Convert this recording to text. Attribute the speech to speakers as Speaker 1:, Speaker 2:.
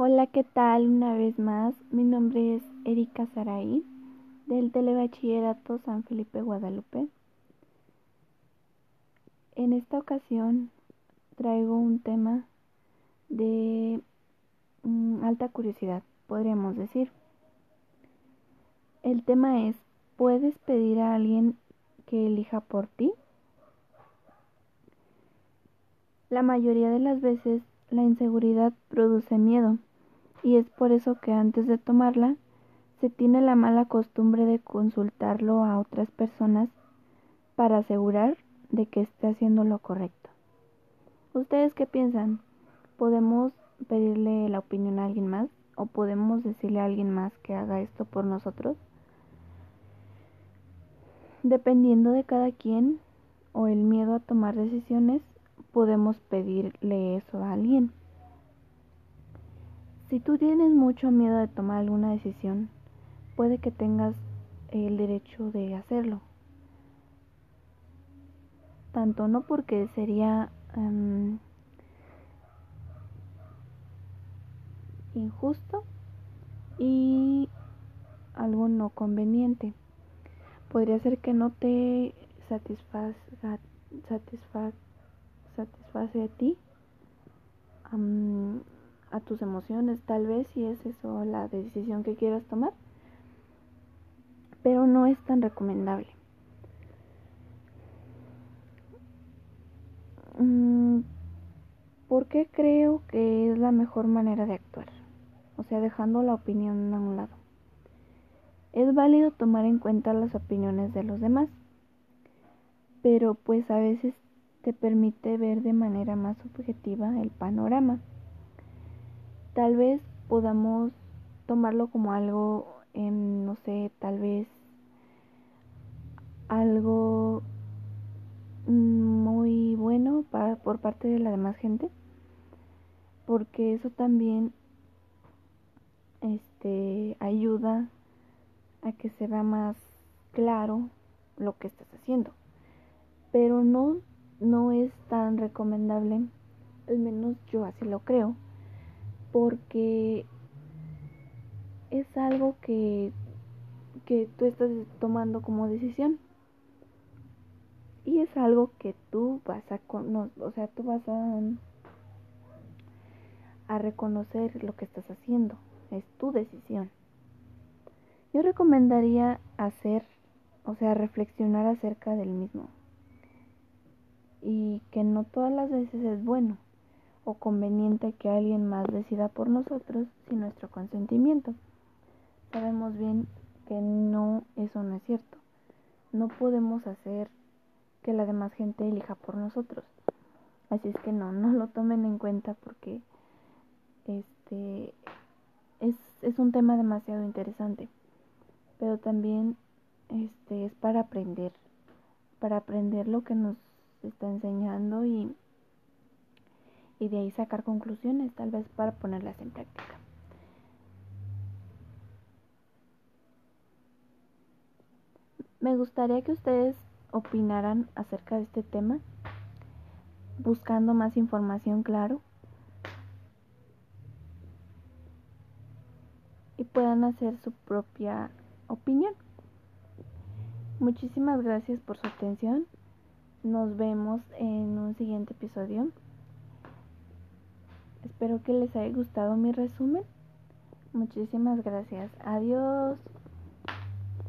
Speaker 1: Hola, ¿qué tal? Una vez más, mi nombre es Erika Saraí del Telebachillerato San Felipe Guadalupe. En esta ocasión traigo un tema de mm, alta curiosidad, podríamos decir. El tema es, ¿puedes pedir a alguien que elija por ti? La mayoría de las veces la inseguridad produce miedo y es por eso que antes de tomarla se tiene la mala costumbre de consultarlo a otras personas para asegurar de que esté haciendo lo correcto. ¿Ustedes qué piensan? ¿Podemos pedirle la opinión a alguien más o podemos decirle a alguien más que haga esto por nosotros? Dependiendo de cada quien o el miedo a tomar decisiones, podemos pedirle eso a alguien. Si tú tienes mucho miedo de tomar alguna decisión, puede que tengas el derecho de hacerlo. Tanto no porque sería um, injusto y algo no conveniente. Podría ser que no te satisfaga, satisfa, satisface a ti, a tus emociones, tal vez si es eso la decisión que quieras tomar, pero no es tan recomendable. Mm, ¿Por qué creo que es la mejor manera de actuar? O sea, dejando la opinión a un lado. Es válido tomar en cuenta las opiniones de los demás, pero pues a veces te permite ver de manera más objetiva el panorama. Tal vez podamos tomarlo como algo, no sé, tal vez algo muy bueno por parte de la demás gente, porque eso también este, ayuda a que se vea más claro lo que estás haciendo. Pero no no es tan recomendable, al menos yo así lo creo, porque es algo que, que tú estás tomando como decisión. Y es algo que tú vas a, no, o sea, tú vas a, a reconocer lo que estás haciendo. Es tu decisión. Yo recomendaría hacer, o sea, reflexionar acerca del mismo y que no todas las veces es bueno o conveniente que alguien más decida por nosotros sin nuestro consentimiento. Sabemos bien que no, eso no es cierto. No podemos hacer que la demás gente elija por nosotros. Así es que no, no lo tomen en cuenta porque este es, es un tema demasiado interesante. Pero también este es para aprender, para aprender lo que nos está enseñando y, y de ahí sacar conclusiones, tal vez para ponerlas en práctica. Me gustaría que ustedes opinaran acerca de este tema, buscando más información, claro, y puedan hacer su propia opinión. Muchísimas gracias por su atención. Nos vemos en un siguiente episodio. Espero que les haya gustado mi resumen. Muchísimas gracias. Adiós.